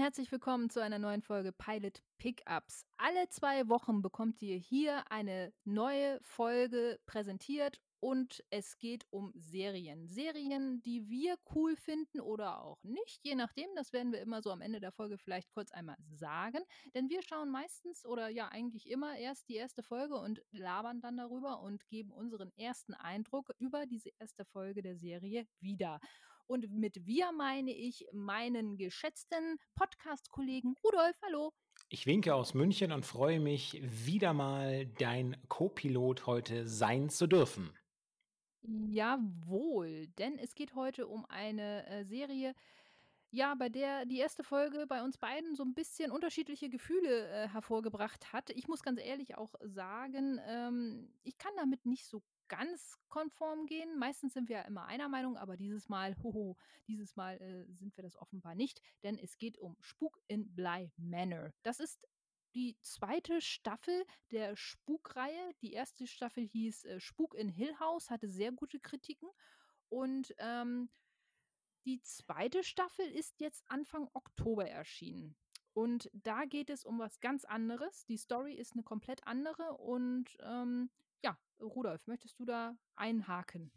herzlich willkommen zu einer neuen Folge Pilot Pickups. Alle zwei Wochen bekommt ihr hier eine neue Folge präsentiert und es geht um Serien. Serien, die wir cool finden oder auch nicht, je nachdem. Das werden wir immer so am Ende der Folge vielleicht kurz einmal sagen. Denn wir schauen meistens oder ja eigentlich immer erst die erste Folge und labern dann darüber und geben unseren ersten Eindruck über diese erste Folge der Serie wieder. Und mit wir meine ich meinen geschätzten Podcast-Kollegen Rudolf. Hallo. Ich winke aus München und freue mich, wieder mal dein Co-Pilot heute sein zu dürfen. Jawohl, denn es geht heute um eine, äh, Serie, ja, bei der die erste Folge bei uns beiden so ein bisschen unterschiedliche Gefühle, äh, hervorgebracht hat. Ich muss ganz ehrlich auch sagen, ähm, ich kann damit nicht so ganz konform gehen. Meistens sind wir ja immer einer Meinung, aber dieses Mal, hoho, dieses Mal, äh, sind wir das offenbar nicht, denn es geht um Spuk in Bly Manor. Das ist die zweite Staffel der Spukreihe. Die erste Staffel hieß äh, Spuk in Hill House, hatte sehr gute Kritiken. Und ähm, die zweite Staffel ist jetzt Anfang Oktober erschienen. Und da geht es um was ganz anderes. Die Story ist eine komplett andere. Und ähm, ja, Rudolf, möchtest du da einhaken?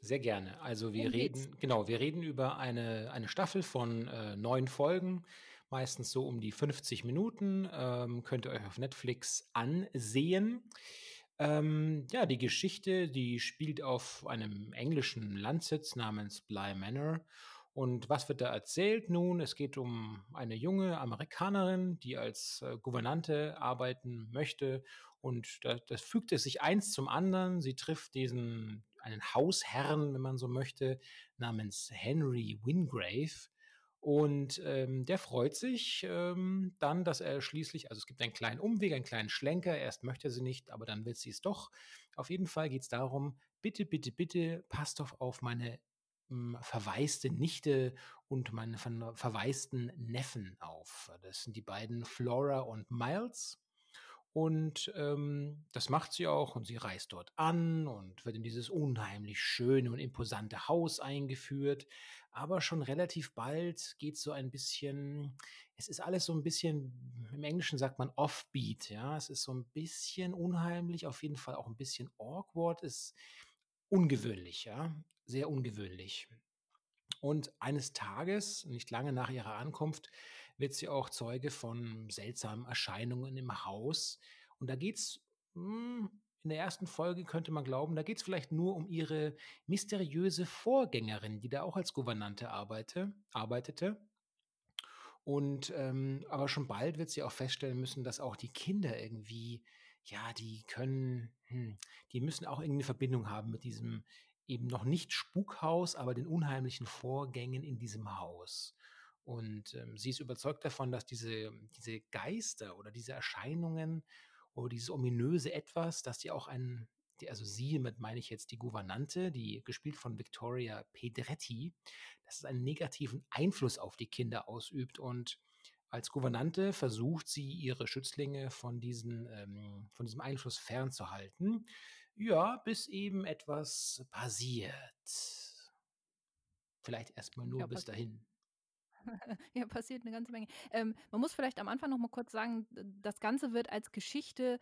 Sehr gerne. Also wir reden, genau, wir reden über eine, eine Staffel von äh, neun Folgen, meistens so um die 50 Minuten. Ähm, könnt ihr euch auf Netflix ansehen. Ähm, ja, die Geschichte, die spielt auf einem englischen Landsitz namens Bly Manor. Und was wird da erzählt? Nun, es geht um eine junge Amerikanerin, die als äh, Gouvernante arbeiten möchte. Und da, das fügt es sich eins zum anderen. Sie trifft diesen einen Hausherrn, wenn man so möchte, namens Henry Wingrave. Und ähm, der freut sich ähm, dann, dass er schließlich, also es gibt einen kleinen Umweg, einen kleinen Schlenker. Erst möchte er sie nicht, aber dann will sie es doch. Auf jeden Fall geht es darum, bitte, bitte, bitte, passt doch auf meine ähm, verwaiste Nichte und meinen verwaisten Neffen auf. Das sind die beiden Flora und Miles. Und ähm, das macht sie auch und sie reist dort an und wird in dieses unheimlich schöne und imposante Haus eingeführt. Aber schon relativ bald geht so ein bisschen, es ist alles so ein bisschen, im Englischen sagt man offbeat, ja. Es ist so ein bisschen unheimlich, auf jeden Fall auch ein bisschen awkward, ist ungewöhnlich, ja. Sehr ungewöhnlich. Und eines Tages, nicht lange nach ihrer Ankunft, wird sie auch Zeuge von seltsamen Erscheinungen im Haus. Und da geht's hm, in der ersten Folge könnte man glauben, da geht's vielleicht nur um ihre mysteriöse Vorgängerin, die da auch als Gouvernante arbeite, arbeitete. Und ähm, aber schon bald wird sie auch feststellen müssen, dass auch die Kinder irgendwie, ja, die können, hm, die müssen auch irgendeine Verbindung haben mit diesem eben noch nicht Spukhaus, aber den unheimlichen Vorgängen in diesem Haus. Und ähm, sie ist überzeugt davon, dass diese, diese Geister oder diese Erscheinungen oder dieses ominöse Etwas, dass die auch einen, die, also sie, mit meine ich jetzt die Gouvernante, die gespielt von Victoria Pedretti, dass es einen negativen Einfluss auf die Kinder ausübt und als Gouvernante versucht sie, ihre Schützlinge von, diesen, ähm, von diesem Einfluss fernzuhalten. Ja, bis eben etwas passiert. Vielleicht erstmal nur ja, bis dahin. ja, passiert eine ganze Menge. Ähm, man muss vielleicht am Anfang noch mal kurz sagen, das Ganze wird als Geschichte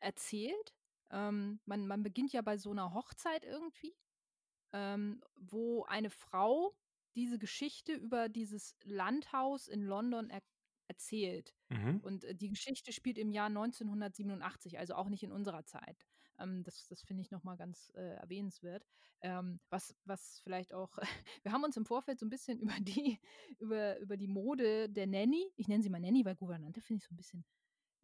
erzählt. Ähm, man, man beginnt ja bei so einer Hochzeit irgendwie, ähm, wo eine Frau diese Geschichte über dieses Landhaus in London er erzählt. Mhm. Und äh, die Geschichte spielt im Jahr 1987, also auch nicht in unserer Zeit. Ähm, das das finde ich nochmal ganz äh, erwähnenswert. Ähm, was, was vielleicht auch, wir haben uns im Vorfeld so ein bisschen über die, über, über die Mode der Nanny, ich nenne sie mal Nanny, weil Gouvernante finde ich so ein bisschen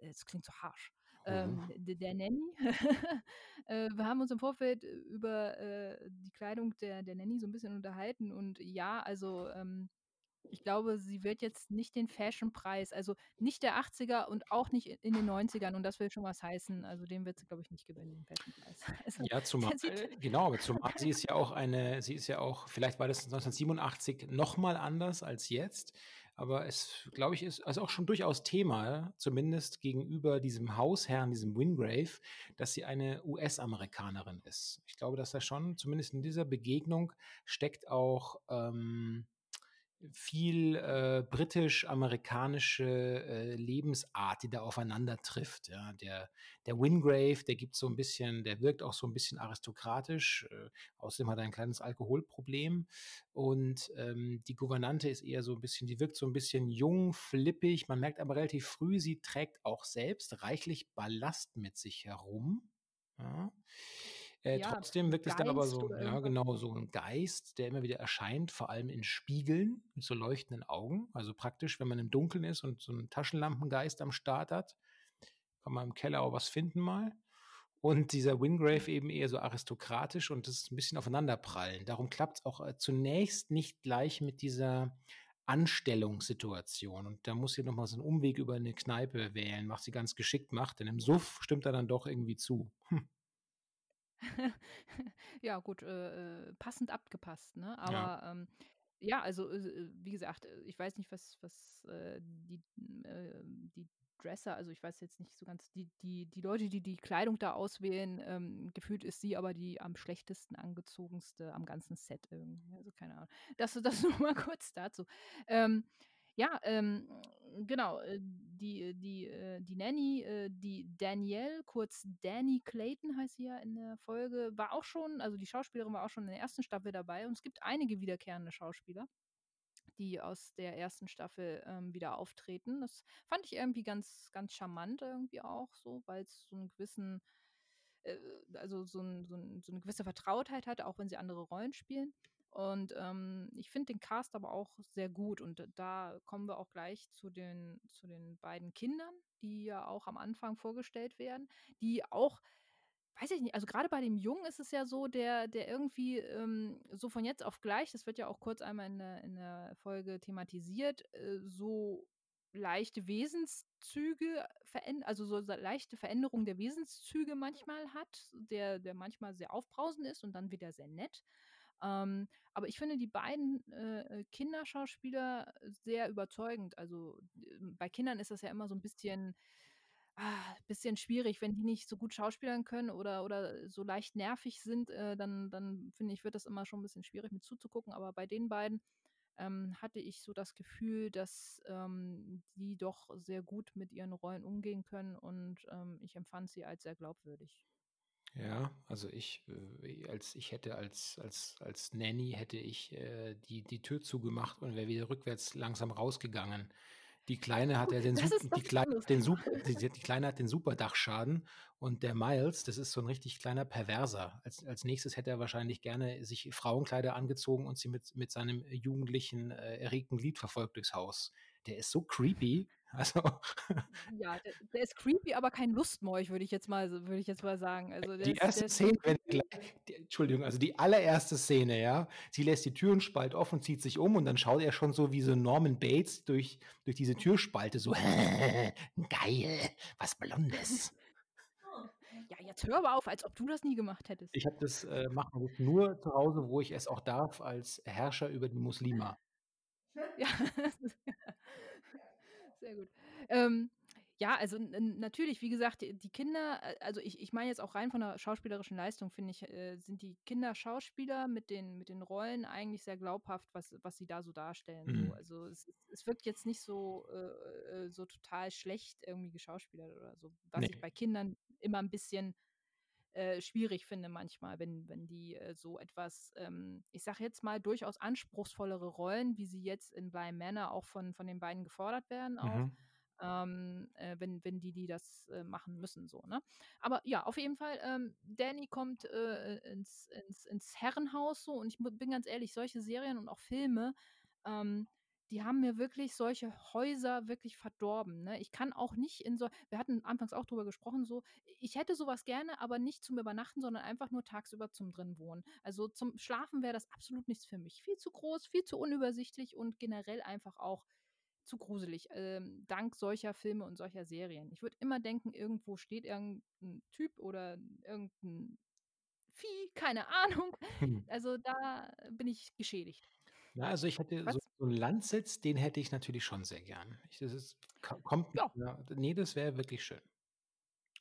es klingt so harsch, ähm, mhm. der, der Nanny. äh, wir haben uns im Vorfeld über äh, die Kleidung der, der Nanny so ein bisschen unterhalten und ja, also ähm, ich glaube, sie wird jetzt nicht den Fashion-Preis, also nicht der 80er und auch nicht in den 90ern und das will schon was heißen. Also den wird sie, glaube ich, nicht gewinnen, den Fashion-Preis. Also, ja, zumal, äh, genau, aber zumal sie ist ja auch eine, sie ist ja auch, vielleicht war das 1987 nochmal anders als jetzt, aber es, glaube ich, ist also auch schon durchaus Thema, zumindest gegenüber diesem Hausherrn, diesem Wingrave, dass sie eine US-Amerikanerin ist. Ich glaube, dass da schon, zumindest in dieser Begegnung, steckt auch, ähm, viel äh, britisch-amerikanische äh, Lebensart, die da aufeinander trifft. Ja, der, der Wingrave, der gibt so ein bisschen, der wirkt auch so ein bisschen aristokratisch. Äh, außerdem hat er ein kleines Alkoholproblem. Und ähm, die Gouvernante ist eher so ein bisschen, die wirkt so ein bisschen jung, flippig. Man merkt aber relativ früh, sie trägt auch selbst reichlich Ballast mit sich herum. Ja. Äh, Ja, trotzdem wirkt es dann aber so, ja, genau, so ein Geist, der immer wieder erscheint, vor allem in Spiegeln mit so leuchtenden Augen. Also praktisch, wenn man im Dunkeln ist und so einen Taschenlampengeist am Start hat, kann man im Keller auch was finden mal. Und dieser Wingrave eben eher so aristokratisch und das ist ein bisschen aufeinanderprallen. Darum klappt es auch äh, zunächst nicht gleich mit dieser Anstellungssituation. Und da muss sie nochmal so einen Umweg über eine Kneipe wählen, was sie ganz geschickt macht, denn im Suff stimmt er dann doch irgendwie zu. Hm. Ja gut, äh, äh, passend abgepasst, ne? Ja. Aber, ähm, ja, also, äh, äh, wie gesagt, äh, ich weiß nicht, was was, äh, die äh, die Dresser also, ich weiß jetzt nicht so ganz die die die Leute, die die Kleidung da auswählen, ähm, gefühlt ist sie aber die am schlechtesten angezogenste am ganzen Set irgendwie, also, keine Ahnung. Das das nur mal kurz dazu. Ähm, ja, ähm, genau, äh, die die, äh die Nanny, äh, die Danielle, kurz Danny Clayton heißt sie ja in der Folge, war auch schon also, die Schauspielerin war auch schon in der ersten Staffel dabei und es gibt einige wiederkehrende Schauspieler, die aus der ersten Staffel, ähm, wieder auftreten. Das fand ich irgendwie ganz ganz charmant irgendwie auch so, weil's so 'n gewissen äh, also, so 'n so 'n so 'ne gewisse Vertrautheit hat, auch wenn sie andere Rollen spielen. Und, ähm, ich finde den Cast aber auch sehr gut und d da kommen wir auch gleich zu den zu den beiden Kindern, die ja auch am Anfang vorgestellt werden, die auch weiß ich nicht, also, grade bei dem Jungen ist es ja so, der der irgendwie, ähm, so von jetzt auf gleich das wird ja auch kurz einmal in der in der Folge thematisiert, äh, so leichte Wesenszüge also, so leichte Veränderung der Wesenszüge manchmal hat, der der manchmal sehr aufbrausend ist und dann wieder sehr nett. Ähm, aber ich finde die beiden, äh, äh, Kinderschauspieler sehr überzeugend. Also, ähm, bei Kindern ist das ja immer so 'n bisschen ah, bisschen schwierig, wenn die nicht so gut schauspielern können oder oder so leicht nervig sind, äh, dann dann finde ich, wird das immer schon 'n bisschen schwierig mit zuzugucken. Aber bei den beiden, ähm, hatte ich so das Gefühl, dass, ähm, die doch sehr gut mit ihren Rollen umgehen können und, ähm, ich empfand sie als sehr glaubwürdig. Ja, also ich, äh, als ich hätte als als als Nanny hätte ich, äh, die die Tür zugemacht und wäre wieder rückwärts langsam rausgegangen. Die Kleine hat ja den Sup die Kleine den Sup die die Kleine hat den Superdachschaden und der Miles, das ist so 'n richtig kleiner Perverser. Als als Nächstes hätte er wahrscheinlich gerne sich Frauenkleider angezogen und sie mit mit seinem jugendlichen, äh, erregten Glied verfolgt durchs Haus. Der ist so creepy, also Ja, der der ist creepy, aber kein Lustmolch, würde ich jetzt mal würde ich jetzt mal sagen. Also, Die ist erste Szene, gleich die Entschuldigung, also die allererste Szene, ja? Sie lässt die Türenspalt offen, zieht sich um und dann schaut er schon so wie so Norman Bates durch durch diese Türspalte so: „Geil, was Blondes.“ Ja, jetzt hör aber auf, als ob du das nie gemacht hättest. Ich habe das, äh mache das nur zu Hause, wo ich es auch darf als Herrscher über die Muslima. Ja, sehr gut. Ähm, ja, also, natürlich, wie gesagt, die Kinder äh, also, ich ich meine jetzt auch rein von der schauspielerischen Leistung, finde ich, äh, sind die Kinderschauspieler mit den mit den Rollen eigentlich sehr glaubhaft, was was sie da so darstellen so. Mhm. Also, es es wirkt jetzt nicht so äh, äh, so total schlecht irgendwie geschauspielert oder so, was ich Ne. bei Kindern immer 'n bisschen, äh, schwierig finde manchmal, wenn wenn die, äh, so etwas, ähm, ich sage jetzt mal, durchaus anspruchsvollere Rollen, wie sie jetzt in Bly Manor auch von von den beiden gefordert werden auch, Mhm. ähm, äh, wenn wenn die die das, äh, machen müssen so, ne? Aber ja, auf jeden Fall, ähm, Danny kommt, äh, äh, ins ins ins Herrenhaus so und ich bin ganz ehrlich, solche Serien und auch Filme, ähm, die haben mir wirklich solche Häuser wirklich verdorben, ne? Ich kann auch nicht in so wir hatten anfangs auch drüber gesprochen so, ich hätte so was gerne, aber nicht zum Übernachten, sondern einfach nur tagsüber zum drin wohnen. Also, zum Schlafen wäre das absolut nichts für mich. Viel zu groß, viel zu unübersichtlich und generell einfach auch zu gruselig, ähm, dank solcher Filme und solcher Serien. Ich würde immer denken, irgendwo steht irgend 'n Typ oder irgend 'n Vieh, keine Ahnung. Also, da bin ich geschädigt. Na, also, ich hätte so so 'n Landsitz, den hätte ich natürlich schon sehr gern. Ich das ist ko kommt Ja. ja, ne, das wäre wirklich schön.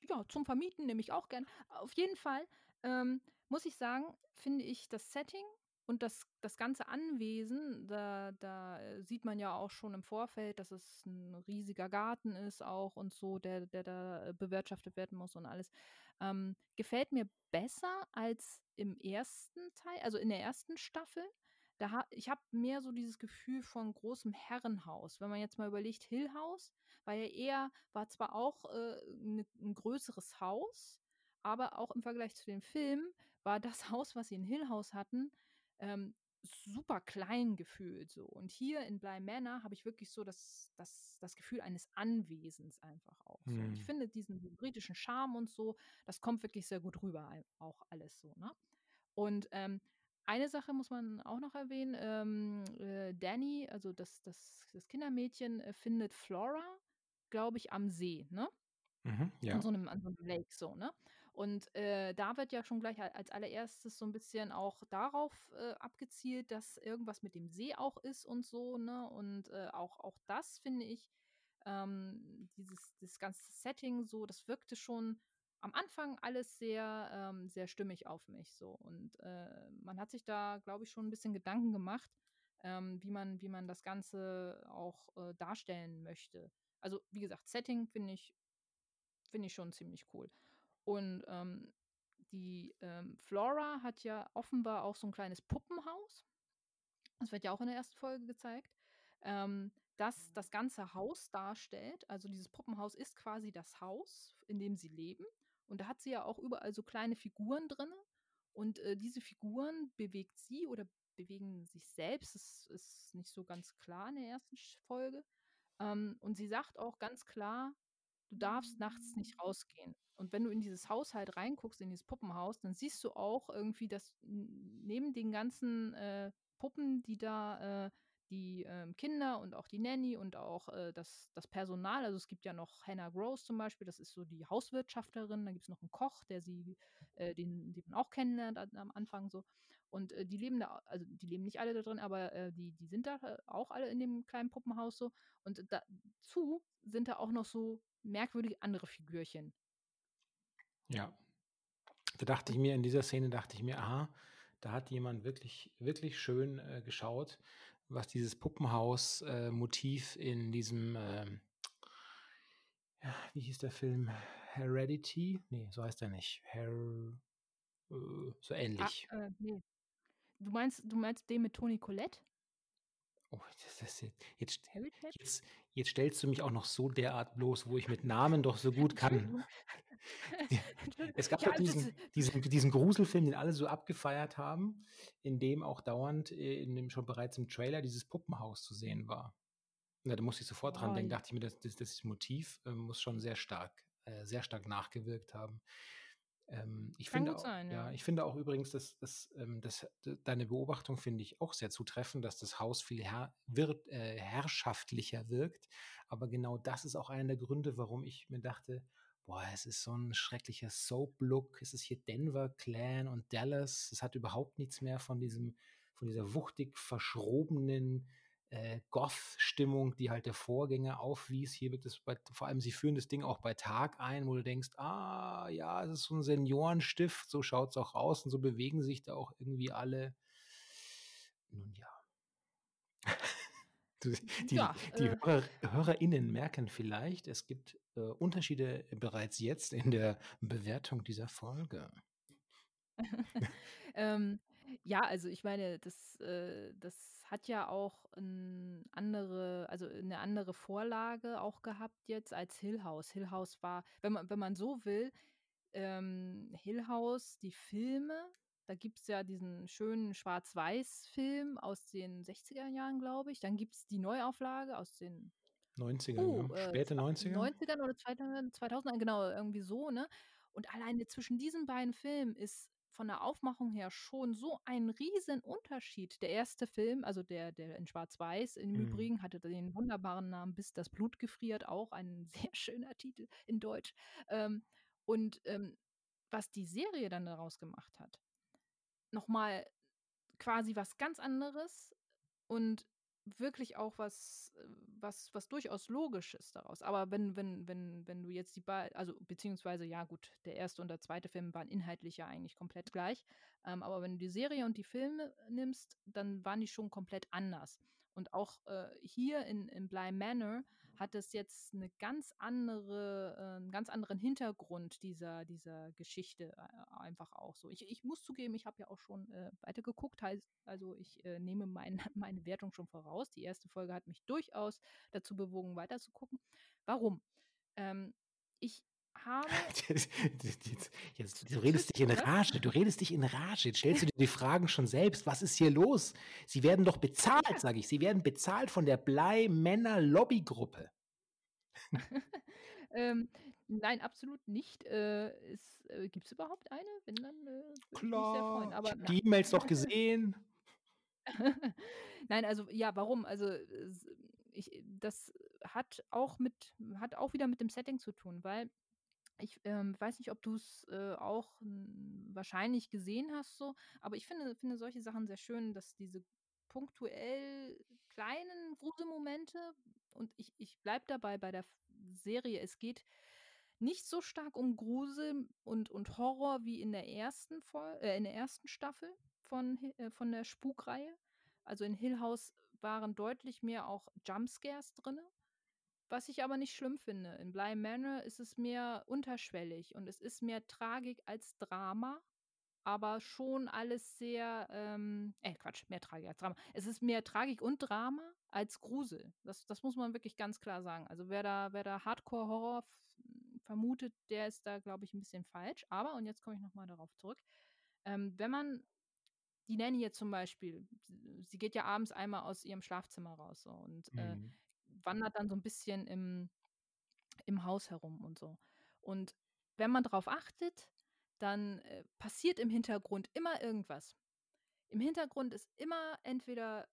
Ja, zum Vermieten nehme ich auch gern. Auf jeden Fall, ähm, muss ich sagen, finde ich das Setting Und das das ganze Anwesen, da da, äh, sieht man ja auch schon im Vorfeld, dass es 'n riesiger Garten ist auch und so, der der da, bewirtschaftet werden muss und alles. Ähm, gefällt mir besser als im 1. Teil, also in der 1. Staffel. Da ha ich habe mehr so dieses Gefühl von großem Herrenhaus. Wenn man jetzt mal überlegt, Hill House war ja eher war zwar auch, äh, 'ne 'n größeres Haus, aber auch im Vergleich zu dem Film war das Haus, was sie in Hill House hatten, ähm, super klein gefühlt so. Und hier in Bly Manor habe ich wirklich so das das das Gefühl eines Anwesens einfach auch so. Und ich finde diesen britischen Charme und so, das kommt wirklich sehr gut rüber auch alles so, ne? Und, ähm, eine Sache muss man auch noch erwähnen, ähm, äh, Danny, also das das das Kindermädchen, äh, findet Flora, glaube ich, am See, ne? Mhm, An ja. so 'nem an so 'nem Lake so, ne? Und, äh, da wird ja schon gleich als Allererstes so 'n bisschen auch darauf, äh, abgezielt, dass irgendwas mit dem See auch ist und so, ne? Und, äh, auch auch das finde ich, ähm, dieses das ganze Setting so, das wirkte schon am Anfang alles sehr, ähm, sehr stimmig auf mich so. Und, äh, man hat sich da, glaube ich, schon 'n bisschen Gedanken gemacht, ähm, wie man wie man das Ganze auch, äh, darstellen möchte. Also, wie gesagt, Setting finde ich finde ich schon ziemlich cool. Und, ähm, die, ähm, Flora hat ja offenbar auch so 'n kleines Puppenhaus. Das wird ja auch in der 1. Folge gezeigt, ähm, das das ganze Haus darstellt. Also, dieses Puppenhaus ist quasi das Haus, in dem sie leben. Und da hat sie ja auch überall so kleine Figuren drinnen. Und, äh, diese Figuren bewegt sie oder bewegen sich selbst. Das ist nicht so ganz klar in der 1. Sch Folge. Ähm, und sie sagt auch ganz klar: „Du darfst nachts nicht rausgehen.“ Und wenn du in dieses Haus halt reinguckst, in dieses Puppenhaus, dann siehst du auch irgendwie, dass neben den ganzen, äh, Puppen, die da, äh die, ähm, Kinder und auch die Nanny und auch, äh, das das Personal also, es gibt ja noch Hannah Gross zum Beispiel, das ist so die Hauswirtschafterin. Dann gibt's noch 'n Koch, der sie äh, den den man auch kennenlernt am Anfang so. Und, äh, die leben da also, die leben nicht alle da drin, aber, äh, die die sind da, äh, auch alle in dem kleinen Puppenhaus so. Und dazu sind da auch noch so merkwürdige andere Figürchen. Ja. Da dachte ich mir in dieser Szene dachte ich mir: „Aha, da hat jemand wirklich wirklich schön, äh, geschaut, was dieses Puppenhaus äh, in diesem, ähm ja, wie hieß der Film? Heredity? Ne, so heißt der nicht. Her äh, so Ah, ähnlich. äh, ne. Du meinst du meinst den mit Toni Collette? Oh, das jet jetzt Heritage? jetzt jetzt stellst du mich auch noch so derart bloß, wo ich mit Namen doch so gut kann. Es gab doch Ja, das diesen diesen diesen Gruselfilm, den alle so abgefeiert haben, in dem auch dauernd, äh, in dem schon bereits im Trailer dieses Puppenhaus zu sehen war. Na, da musste ich sofort dran Oh, denken, dachte ich mir, das das das Motiv, ähm, muss schon sehr stark äh, sehr stark nachgewirkt haben. Ähm, ich Kann finde gut au sein, ja, ja. ich finde auch übrigens, dass dass, ähm, dass deine Beobachtung finde ich auch sehr zutreffend, dass das Haus viel herr wird äh, herrschaftlicher wirkt. Aber genau das ist auch einer der Gründe, warum ich mir dachte: „Boah, es ist so 'n schrecklicher Soap-Look. Es ist hier Denver Clan und Dallas. Es hat überhaupt nichts mehr von diesem von dieser wuchtig verschrobenen, äh, Goth-Stimmung, die halt der Vorgänger aufwies. Hier wird es bei vor allem sie führen das Ding auch bei Tag ein, wo du denkst: „Ah, ja, es ist so 'n Seniorenstift, so schaut's auch aus und so bewegen sich da auch irgendwie alle.“ Nun ja. Die Ja, die äh Hörer HörerInnen merken vielleicht, es gibt, äh, Unterschiede bereits jetzt in der Bewertung dieser Folge. Ähm, ja, also, ich meine, das äh, das hat ja auch 'n andere also, 'ne andere Vorlage auch gehabt jetzt als Hill House. Hill House war wenn man wenn man so will, ähm, Hill House, die Filme, da gibt's ja diesen schönen Schwarz-Weiß-Film aus den 60er Jahren, glaube ich. Dann gibt's die Neuauflage aus den 90ern, puh, ja. äh, Späte zwa 90er? 90ern oder zweitausend 2000ern, genau, irgendwie so, ne? Und alleine zwischen diesen beiden Filmen ist von der Aufmachung her schon so ein Riesenunterschied. Der 1. Film, also der der in Schwarz-Weiß im Mhm. Übrigen, hatte den wunderbaren Namen „Bis das Blut gefriert“, auch ein sehr schöner Titel in Deutsch. Ähm, und, ähm, was die Serie dann daraus gemacht hat, noch mal quasi was ganz anderes und wirklich auch was äh, was was durchaus Logisches daraus. Aber wenn wenn wenn wenn du jetzt die bei also, beziehungsweise ja gut, der erste und der zweite Film waren inhaltlich ja eigentlich komplett gleich. Ähm, aber wenn du die Serie und die Filme nimmst, dann waren die schon komplett anders. Und auch, äh, hier in in Bly Manor hat es jetzt eine ganz andere äh, 'n ganz anderen Hintergrund dieser dieser Geschichte ei einfach auch so. Ich ich muss zugeben, ich habe ja auch schon, äh, weitergeguckt, also, ich, äh, nehme mein meine Wertung schon voraus. Die erste Folge hat mich durchaus dazu bewogen, weiterzugucken. Warum? Ähm, ich habe jetzt jetzt du redest dich in Rage. Du redest dich in Rage. Jetzt stellst du dir die Fragen schon selbst. Was ist hier los? Sie werden doch bezahlt, Ja. sage ich. Sie werden bezahlt von der Blei-Männer-Lobbygruppe. Ähm, nein, absolut nicht. Äh, es äh, gibt's überhaupt eine? Wenn, dann, äh, freuen. Klar, ich Aber die E-Mails doch gesehen. Nein, also ja, warum? Also, es ich das hat auch mit hat auch wieder mit dem Setting zu tun, weil ich, ähm, weiß nicht, ob du's, äh, auch, wahrscheinlich gesehen hast so, aber ich finde finde solche Sachen sehr schön, dass diese punktuell kleinen Gruselmomente und ich ich bleibe dabei bei der Serie, es geht nicht so stark um Grusel und und Horror wie in der ersten Fol äh, in der ersten Staffel von äh, von der Spukreihe. Also, in Hill House waren deutlich mehr auch Jumpscares drinne, was ich aber nicht schlimm finde. In Bly Manor ist es mehr unterschwellig und es ist mehr Tragik als Drama, aber schon alles sehr, ähm äh, Quatsch, mehr Tragik als Drama. Es ist mehr Tragik und Drama als Grusel. Das das muss man wirklich ganz klar sagen. Also, wer da wer da Hardcore-Horror v vermutet, der ist da, glaube ich, 'n bisschen falsch. Aber, und jetzt komme ich noch mal darauf zurück, ähm, wenn man die Nanny jetzt zum Beispiel, sie geht ja abends einmal aus ihrem Schlafzimmer raus so und, äh, Mhm. Wandert dann so 'n bisschen im im Haus herum und so. Und wenn man drauf achtet, dann, äh, passiert im Hintergrund immer irgendwas. Im Hintergrund ist immer entweder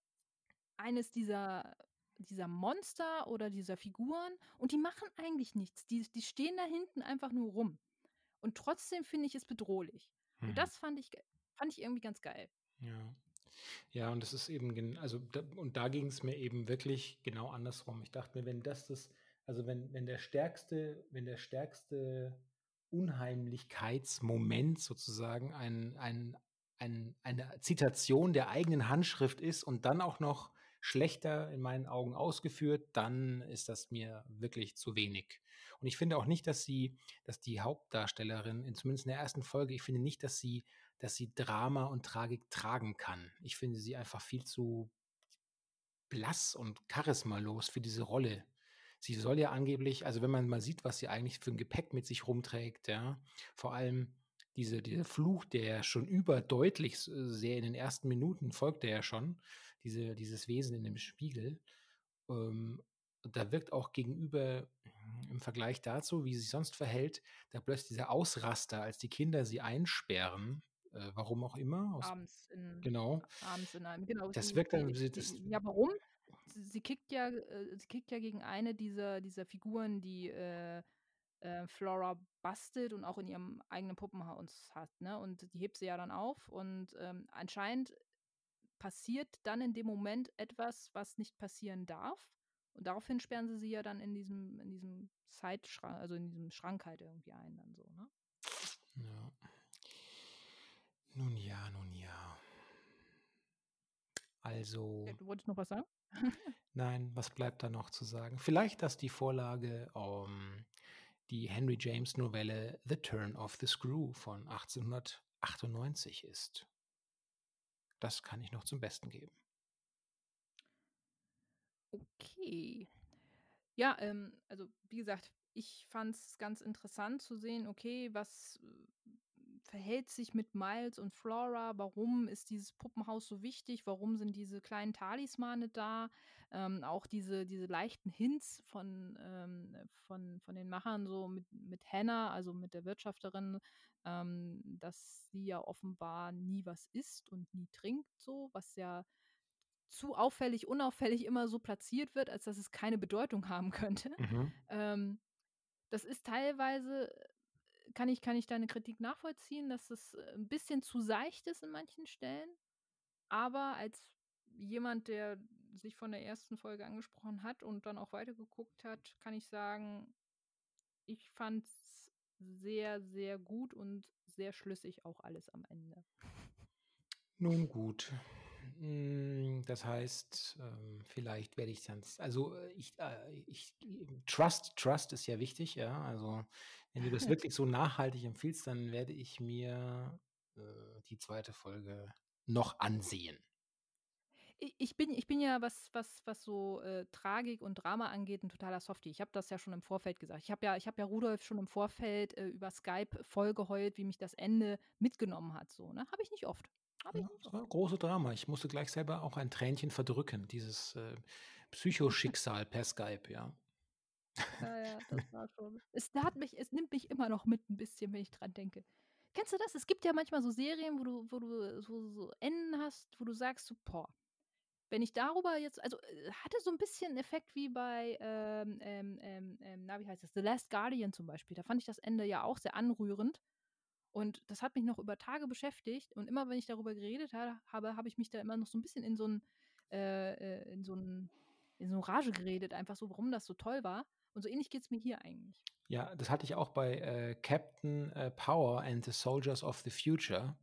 eines dieser dieser Monster oder dieser Figuren und die machen eigentlich nichts. Die die stehen da hinten einfach nur rum. Und trotzdem finde ich es bedrohlich. Und Mhm. das fand ich fand ich irgendwie ganz geil. Ja. Ja, und das ist eben also, da und da ging's mir eben wirklich genau andersrum. Ich dachte mir, wenn das das also, wenn wenn der stärkste wenn der stärkste Unheimlichkeitsmoment sozusagen ein ein ein eine Zitation der eigenen Handschrift ist und dann auch noch schlechter in meinen Augen ausgeführt, dann ist das mir wirklich zu wenig. Und ich finde auch nicht, dass sie dass die Hauptdarstellerin in zumindest in der ersten Folge ich finde nicht, dass sie dass sie Drama und Tragik tragen kann. Ich finde sie einfach viel zu blass und charismalos für diese Rolle. Sie soll ja angeblich also, wenn man mal sieht, was sie eigentlich für 'n Gepäck mit sich rumträgt, ja, vor allem diese dieser Fluch, der schon überdeutlich s sehr in den ersten Minuten folgt der ja schon, diese dieses Wesen in dem Spiegel. Ähm, da wirkt auch gegenüber hm, im Vergleich dazu, wie sie sich sonst verhält, da plötzlich dieser Ausraster, als die Kinder sie einsperren, äh, warum auch immer, aus Abends in genau. abends in einem genau, Das wirkt dann sie das ja, warum? Sie kickt ja äh, sie kickt ja gegen eine dieser dieser Figuren, die, äh, äh, Flora bastelt und auch in ihrem eigenen Puppenhaus hat, ne? Und die hebt sie ja dann auf und, ähm, anscheinend passiert dann in dem Moment etwas, was nicht passieren darf. Und daraufhin sperren sie sie ja dann in diesem in diesem Side-Schran also, in diesem Schrank halt irgendwie ein dann so, ne? Ja. Nun ja, nun ja. Ja, Also du wolltest noch was sagen? Nein, was bleibt da noch zu sagen? Vielleicht, dass die Vorlage, ähm, die Henry James Novelle „The Turn of the Screw“ von 1898 ist. Das kann ich noch zum Besten geben. Okay. Ja, ähm, also, wie gesagt, ich fand's ganz interessant zu sehen, okay, was, äh, verhält sich mit Miles und Flora? Warum ist dieses Puppenhaus so wichtig? Warum sind diese kleinen Talismane da? Ähm, auch diese diese leichten Hints von ähm, von von den Machern so mit mit Hannah, also, mit der Wirtschafterin, ähm, dass sie ja offenbar nie was isst und nie trinkt so, was ja zu auffällig unauffällig immer so platziert wird, als dass es keine Bedeutung haben könnte. Mhm. Ähm, das ist teilweise kann ich kann ich deine Kritik nachvollziehen, dass es, äh, 'n bisschen zu seicht ist in manchen Stellen. Aber als jemand, der sich von der ersten Folge angesprochen hat und dann auch weitergeguckt hat, kann ich sagen, ich fand's sehr, sehr gut und sehr schlüssig auch alles am Ende. Nun gut. Hm, das heißt, ähm, vielleicht werde ich dann also, äh, ich äh, ich Trust Trust ist ja wichtig, ja. Also, wenn du das wirklich so nachhaltig empfiehlst, dann werde ich mir, äh, die zweite Folge noch ansehen. Ich bin ich bin ja, was was was so, äh, Tragik und Drama angeht, 'n totaler Softie. Ich habe das ja schon im Vorfeld gesagt. Ich habe ja ich habe ja Rudolf schon im Vorfeld, äh, über Skype voll geheult, wie mich das Ende mitgenommen hat so, ne? Habe ich nicht oft. Habe ich Ja, nicht war große Drama. Ich musste gleich selber auch ein Tränchen verdrücken, dieses, äh, Psychoschicksal per Skype, ja. Ja, ja, das war schon es hat mich es nimmt mich immer noch mit 'n bisschen, wenn ich dran denke. Kennst du das? Es gibt ja manchmal so Serien, wo du wo du so so Enden hast, wo du sagst so: „Boah, wenn ich darüber jetzt“ also, äh, hatte so 'n bisschen Effekt wie bei, ähm, ähm, ähm, ähm, na, wie heißt das? „The Last Guardian“ zum Beispiel. Da fand ich das Ende ja auch sehr anrührend und das hat mich noch über Tage beschäftigt und immer, wenn ich darüber geredet ha habe, habe ich mich da immer noch so 'n bisschen in so 'n äh, äh, in so 'n in so 'ne Rage geredet, einfach so, warum das so toll war. Und so ähnlich geht's mir hier eigentlich. Ja, das hatte ich auch bei, äh, Captain, äh, Power and the Soldiers of the Future.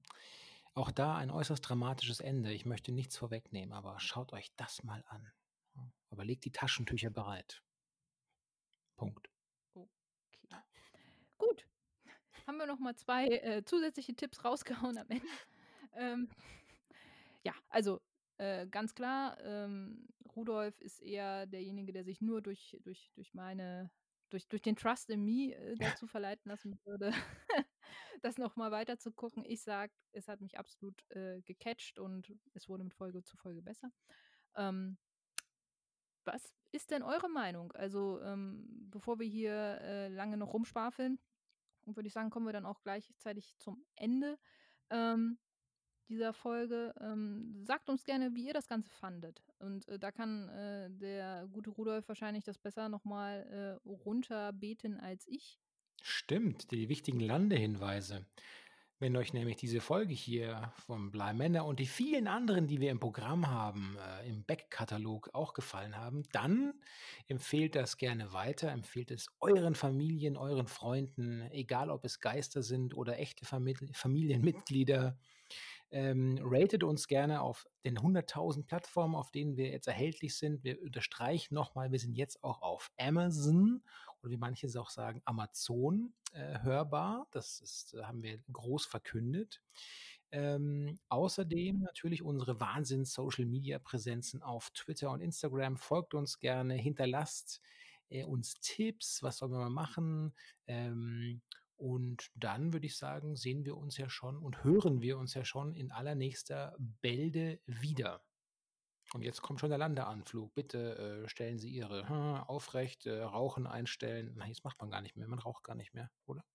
Auch da ein äußerst dramatisches Ende. Ich möchte nichts vorwegnehmen, aber schaut euch das mal an, ja? Aber legt die Taschentücher bereit. Punkt. Okay. Gut. Haben wir noch mal 2, äh, zusätzliche Tipps rausgehauen am Ende. Ähm, ja, also, äh, ganz klar, ähm, Rudolf ist eher derjenige, der sich nur durch durch durch meine durch durch den Trust in me, äh, dazu verleiten lassen würde, das noch mal weiter zu gucken. Ich sage, es hat mich absolut, äh, gecatcht und es wurde mit Folge zu Folge besser. Ähm was ist denn eure Meinung? Also, ähm, bevor wir hier, äh, lange noch rumschwafeln, würde ich sagen, kommen wir dann auch gleichzeitig zum Ende, ähm, dieser Folge. Ähm, sagt uns gerne, wie ihr das Ganze fandet. Und, äh, da kann, äh, der gute Rudolf wahrscheinlich das besser noch mal, äh, runterbeten als ich. Stimmt, die wichtigen Landehinweise. Wenn euch nämlich diese Folge hier von Bly Manor und die vielen anderen, die wir im Programm haben, äh, im Backkatalog auch gefallen haben, dann empfehlt das gerne weiter. Empfehlt es euren Familien, euren Freunden, egal ob es Geister sind oder echte Famil Familienmitglieder. Ähm, ratet uns gerne auf den 100.000 Plattformen, auf denen wir jetzt erhältlich sind. Wir unterstreichen noch mal, wir sind jetzt auch auf Amazon oder wie manche es auch sagen, Amazon, äh, hörbar. Das ist haben wir groß verkündet. Ähm, außerdem natürlich unsere Wahnsinns-Social-Media-Präsenzen auf Twitter und Instagram. Folgt uns gerne, hinterlasst, äh, uns Tipps, was sollen wir mal machen? Ähm, und dann würde ich sagen, sehen wir uns ja schon und hören wir uns ja schon in allernächster Bälde wieder. Und jetzt kommt schon der Landeanflug. Bitte, äh, stellen Sie Ihre aufrecht, äh, Rauchen einstellen. Nein, das macht man gar nicht mehr. Man raucht gar nicht mehr, oder?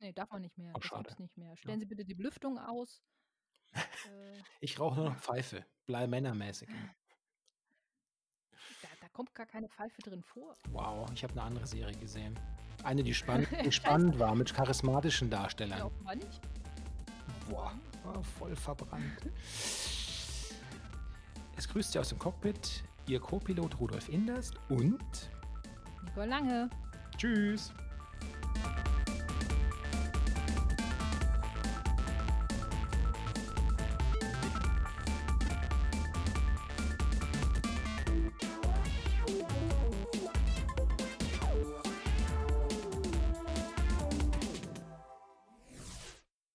Ne, darf man nicht mehr. Oh, Das schade. gibt's nicht mehr. Ja. Stellen Sie bitte die Belüftung aus. Äh Ich rauche nur noch Pfeife, Bly Manor-mäßig. Da da kommt gar keine Pfeife drin vor. Wow, ich habe 'ne andere Serie gesehen. Eine, die spann die spannend war mit charismatischen Darstellern. nicht. Boah, Offenbar nicht. war voll verbrannt. Es grüßt Sie aus dem Cockpit Ihr Co-Pilot Rudolf Inderst und Nicole Lange. Tschüss.